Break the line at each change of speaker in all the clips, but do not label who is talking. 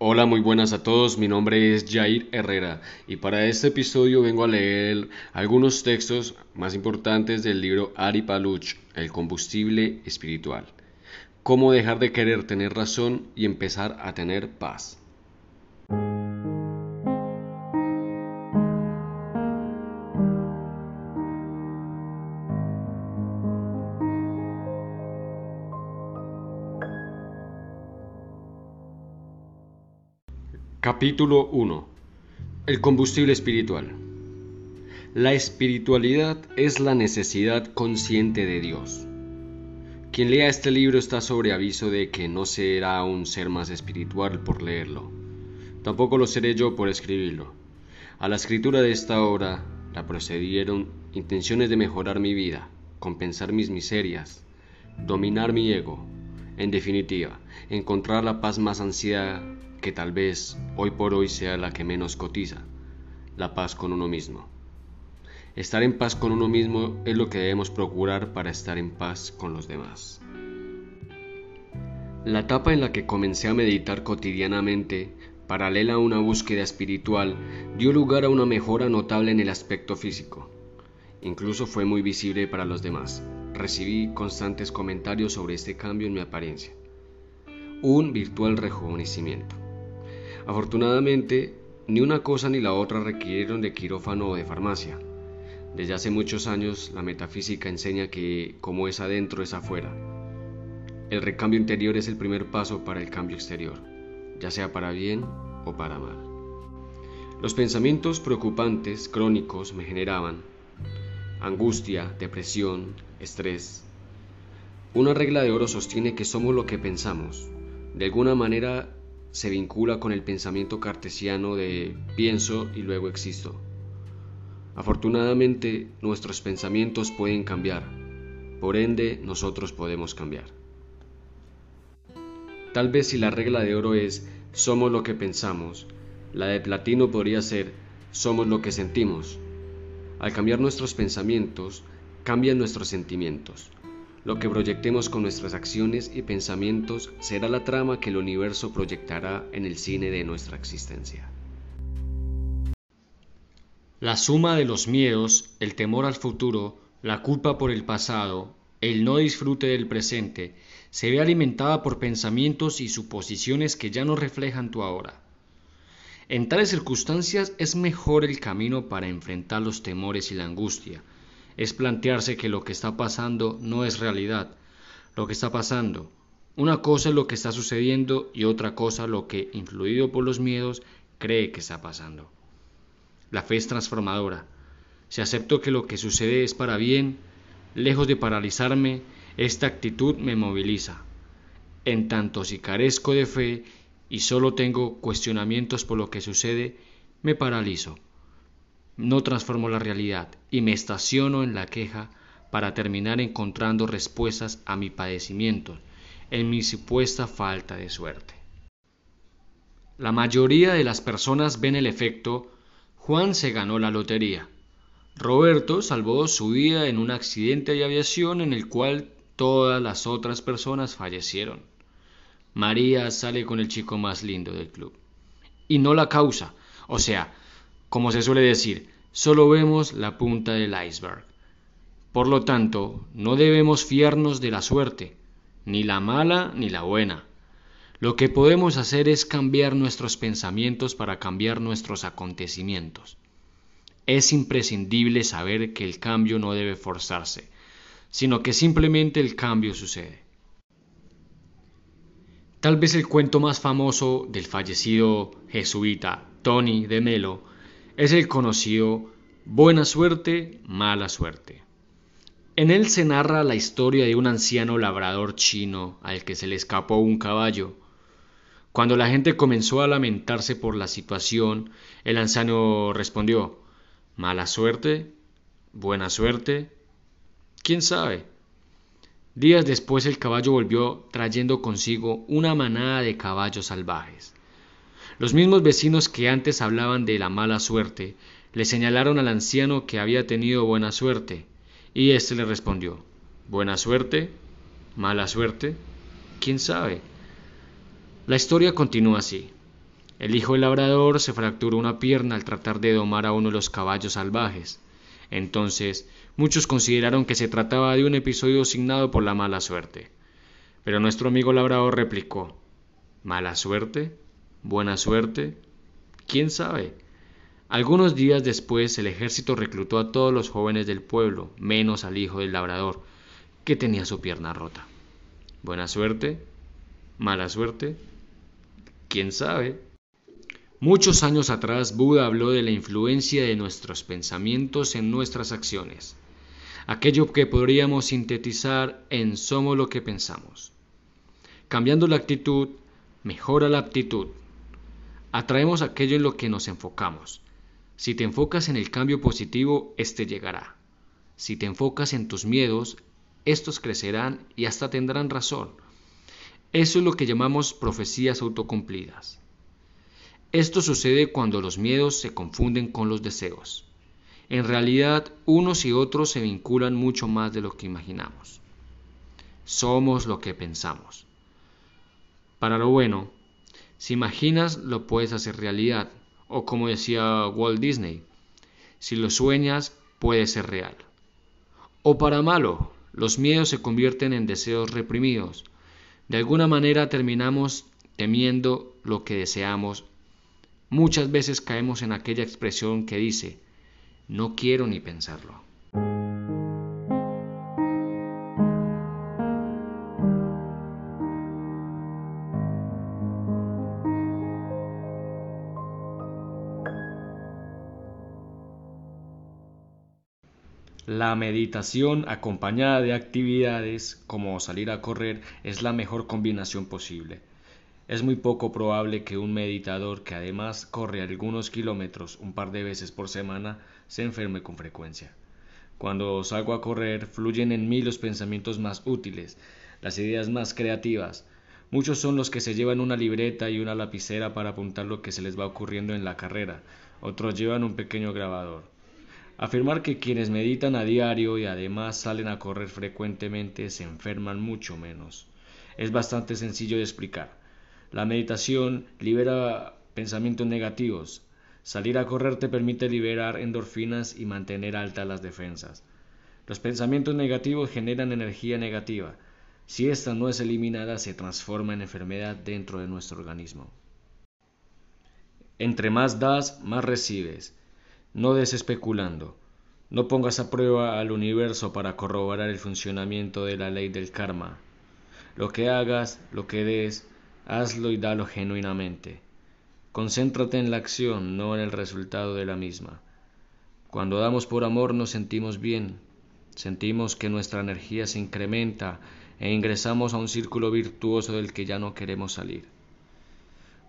Hola, muy buenas a todos. Mi nombre es Jair Herrera y para este episodio vengo a leer algunos textos más importantes del libro Ari Paluch, El combustible espiritual. Cómo dejar de querer tener razón y empezar a tener paz. Capítulo 1 El combustible espiritual La espiritualidad es la necesidad consciente de Dios. Quien lea este libro está sobre aviso de que no será un ser más espiritual por leerlo. Tampoco lo seré yo por escribirlo. A la escritura de esta obra la procedieron intenciones de mejorar mi vida, compensar mis miserias, dominar mi ego, en definitiva, encontrar la paz más ansiada que tal vez hoy por hoy sea la que menos cotiza, la paz con uno mismo. Estar en paz con uno mismo es lo que debemos procurar para estar en paz con los demás. La etapa en la que comencé a meditar cotidianamente, paralela a una búsqueda espiritual, dio lugar a una mejora notable en el aspecto físico. Incluso fue muy visible para los demás. Recibí constantes comentarios sobre este cambio en mi apariencia. Un virtual rejuvenecimiento. Afortunadamente, ni una cosa ni la otra requirieron de quirófano o de farmacia. Desde hace muchos años la metafísica enseña que como es adentro es afuera. El recambio interior es el primer paso para el cambio exterior, ya sea para bien o para mal. Los pensamientos preocupantes, crónicos, me generaban angustia, depresión, estrés. Una regla de oro sostiene que somos lo que pensamos. De alguna manera se vincula con el pensamiento cartesiano de pienso y luego existo. Afortunadamente, nuestros pensamientos pueden cambiar, por ende nosotros podemos cambiar. Tal vez si la regla de oro es somos lo que pensamos, la de platino podría ser somos lo que sentimos. Al cambiar nuestros pensamientos, cambian nuestros sentimientos. Lo que proyectemos con nuestras acciones y pensamientos será la trama que el universo proyectará en el cine de nuestra existencia.
La suma de los miedos, el temor al futuro, la culpa por el pasado, el no disfrute del presente, se ve alimentada por pensamientos y suposiciones que ya no reflejan tu ahora. En tales circunstancias es mejor el camino para enfrentar los temores y la angustia, es plantearse que lo que está pasando no es realidad, lo que está pasando. Una cosa es lo que está sucediendo y otra cosa lo que, influido por los miedos, cree que está pasando. La fe es transformadora. Si acepto que lo que sucede es para bien, lejos de paralizarme, esta actitud me moviliza. En tanto si carezco de fe y solo tengo cuestionamientos por lo que sucede, me paralizo no transformo la realidad y me estaciono en la queja para terminar encontrando respuestas a mi padecimiento, en mi supuesta falta de suerte. La mayoría de las personas ven el efecto Juan se ganó la lotería. Roberto salvó su vida en un accidente de aviación en el cual todas las otras personas fallecieron. María sale con el chico más lindo del club. Y no la causa, o sea, como se suele decir, solo vemos la punta del iceberg. Por lo tanto, no debemos fiarnos de la suerte, ni la mala ni la buena. Lo que podemos hacer es cambiar nuestros pensamientos para cambiar nuestros acontecimientos. Es imprescindible saber que el cambio no debe forzarse, sino que simplemente el cambio sucede. Tal vez el cuento más famoso del fallecido jesuita Tony de Melo es el conocido Buena suerte, mala suerte. En él se narra la historia de un anciano labrador chino al que se le escapó un caballo. Cuando la gente comenzó a lamentarse por la situación, el anciano respondió Mala suerte, buena suerte, quién sabe. Días después el caballo volvió trayendo consigo una manada de caballos salvajes. Los mismos vecinos que antes hablaban de la mala suerte le señalaron al anciano que había tenido buena suerte, y éste le respondió ¿Buena suerte? ¿Mala suerte? ¿Quién sabe? La historia continúa así. El hijo del labrador se fracturó una pierna al tratar de domar a uno de los caballos salvajes. Entonces, muchos consideraron que se trataba de un episodio asignado por la mala suerte. Pero nuestro amigo labrador replicó, ¿Mala suerte? ¿Buena suerte? ¿Quién sabe? Algunos días después el ejército reclutó a todos los jóvenes del pueblo, menos al hijo del labrador, que tenía su pierna rota. ¿Buena suerte? ¿Mala suerte? ¿Quién sabe? Muchos años atrás Buda habló de la influencia de nuestros pensamientos en nuestras acciones, aquello que podríamos sintetizar en somos lo que pensamos. Cambiando la actitud, mejora la aptitud. Atraemos aquello en lo que nos enfocamos. Si te enfocas en el cambio positivo, éste llegará. Si te enfocas en tus miedos, estos crecerán y hasta tendrán razón. Eso es lo que llamamos profecías autocumplidas. Esto sucede cuando los miedos se confunden con los deseos. En realidad, unos y otros se vinculan mucho más de lo que imaginamos. Somos lo que pensamos. Para lo bueno, si imaginas, lo puedes hacer realidad. O como decía Walt Disney, si lo sueñas, puede ser real. O para malo, los miedos se convierten en deseos reprimidos. De alguna manera terminamos temiendo lo que deseamos Muchas veces caemos en aquella expresión que dice, no quiero ni pensarlo. La meditación acompañada de actividades como salir a correr es la mejor combinación posible. Es muy poco probable que un meditador que además corre algunos kilómetros un par de veces por semana se enferme con frecuencia. Cuando salgo a correr fluyen en mí los pensamientos más útiles, las ideas más creativas. Muchos son los que se llevan una libreta y una lapicera para apuntar lo que se les va ocurriendo en la carrera, otros llevan un pequeño grabador. Afirmar que quienes meditan a diario y además salen a correr frecuentemente se enferman mucho menos. Es bastante sencillo de explicar. La meditación libera pensamientos negativos. Salir a correr te permite liberar endorfinas y mantener altas las defensas. Los pensamientos negativos generan energía negativa. Si ésta no es eliminada, se transforma en enfermedad dentro de nuestro organismo. Entre más das, más recibes. No des especulando. No pongas a prueba al universo para corroborar el funcionamiento de la ley del karma. Lo que hagas, lo que des, hazlo y dalo genuinamente. Concéntrate en la acción, no en el resultado de la misma. Cuando damos por amor nos sentimos bien, sentimos que nuestra energía se incrementa e ingresamos a un círculo virtuoso del que ya no queremos salir.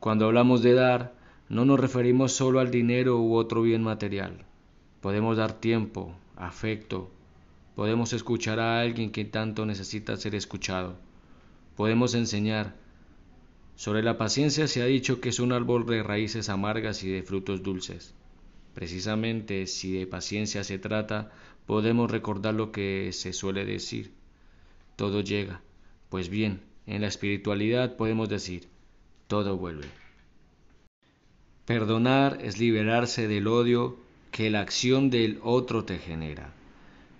Cuando hablamos de dar, no nos referimos solo al dinero u otro bien material. Podemos dar tiempo, afecto, podemos escuchar a alguien que tanto necesita ser escuchado, podemos enseñar, sobre la paciencia se ha dicho que es un árbol de raíces amargas y de frutos dulces. Precisamente si de paciencia se trata, podemos recordar lo que se suele decir. Todo llega. Pues bien, en la espiritualidad podemos decir, todo vuelve. Perdonar es liberarse del odio que la acción del otro te genera.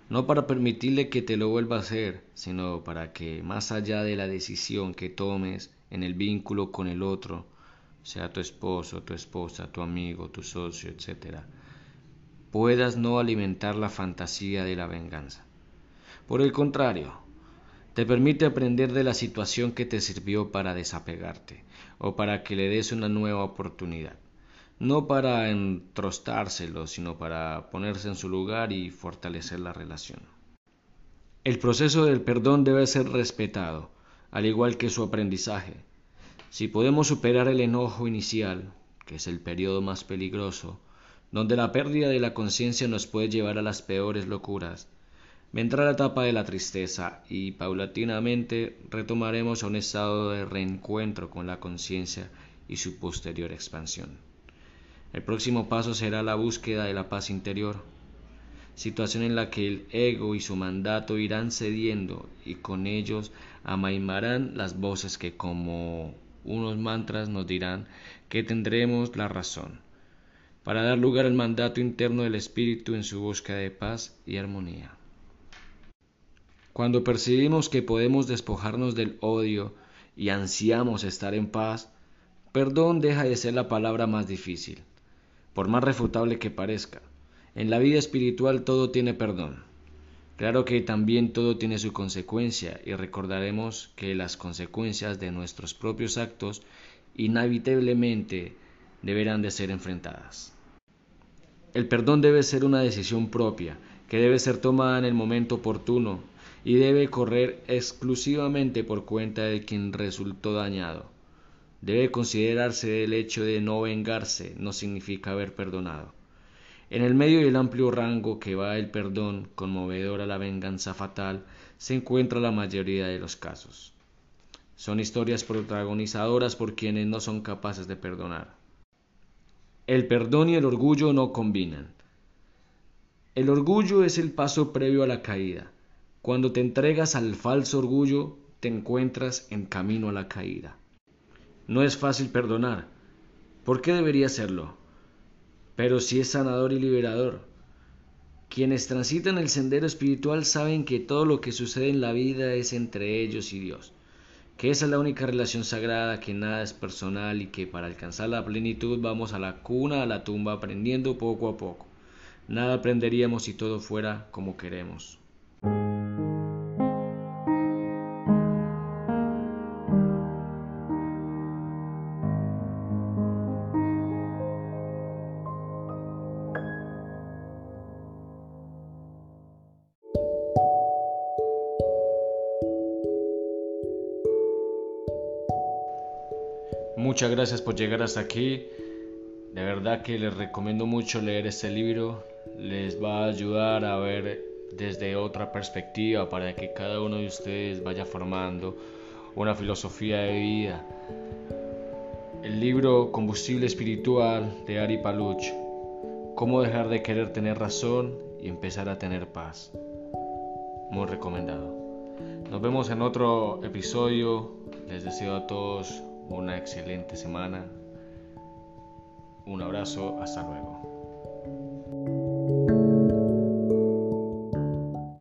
No para permitirle que te lo vuelva a hacer, sino para que, más allá de la decisión que tomes, en el vínculo con el otro, sea tu esposo, tu esposa, tu amigo, tu socio, etc., puedas no alimentar la fantasía de la venganza. Por el contrario, te permite aprender de la situación que te sirvió para desapegarte o para que le des una nueva oportunidad. No para entrostárselo, sino para ponerse en su lugar y fortalecer la relación. El proceso del perdón debe ser respetado, al igual que su aprendizaje. Si podemos superar el enojo inicial, que es el periodo más peligroso, donde la pérdida de la conciencia nos puede llevar a las peores locuras, vendrá la etapa de la tristeza y paulatinamente retomaremos a un estado de reencuentro con la conciencia y su posterior expansión. El próximo paso será la búsqueda de la paz interior, situación en la que el ego y su mandato irán cediendo y con ellos amaimarán las voces que como unos mantras nos dirán que tendremos la razón, para dar lugar al mandato interno del espíritu en su búsqueda de paz y armonía. Cuando percibimos que podemos despojarnos del odio y ansiamos estar en paz, perdón deja de ser la palabra más difícil, por más refutable que parezca. En la vida espiritual todo tiene perdón. Claro que también todo tiene su consecuencia y recordaremos que las consecuencias de nuestros propios actos inevitablemente deberán de ser enfrentadas. El perdón debe ser una decisión propia, que debe ser tomada en el momento oportuno y debe correr exclusivamente por cuenta de quien resultó dañado. Debe considerarse el hecho de no vengarse, no significa haber perdonado. En el medio del amplio rango que va el perdón conmovedor a la venganza fatal se encuentra la mayoría de los casos. Son historias protagonizadoras por quienes no son capaces de perdonar. El perdón y el orgullo no combinan. El orgullo es el paso previo a la caída. Cuando te entregas al falso orgullo, te encuentras en camino a la caída. No es fácil perdonar. ¿Por qué debería serlo? Pero sí es sanador y liberador. Quienes transitan el sendero espiritual saben que todo lo que sucede en la vida es entre ellos y Dios, que esa es la única relación sagrada, que nada es personal y que para alcanzar la plenitud vamos a la cuna, a la tumba, aprendiendo poco a poco. Nada aprenderíamos si todo fuera como queremos. Muchas gracias por llegar hasta aquí. De verdad que les recomiendo mucho leer este libro. Les va a ayudar a ver desde otra perspectiva para que cada uno de ustedes vaya formando una filosofía de vida. El libro Combustible Espiritual de Ari Paluch. Cómo dejar de querer tener razón y empezar a tener paz. Muy recomendado. Nos vemos en otro episodio. Les deseo a todos una excelente semana. Un abrazo, hasta luego.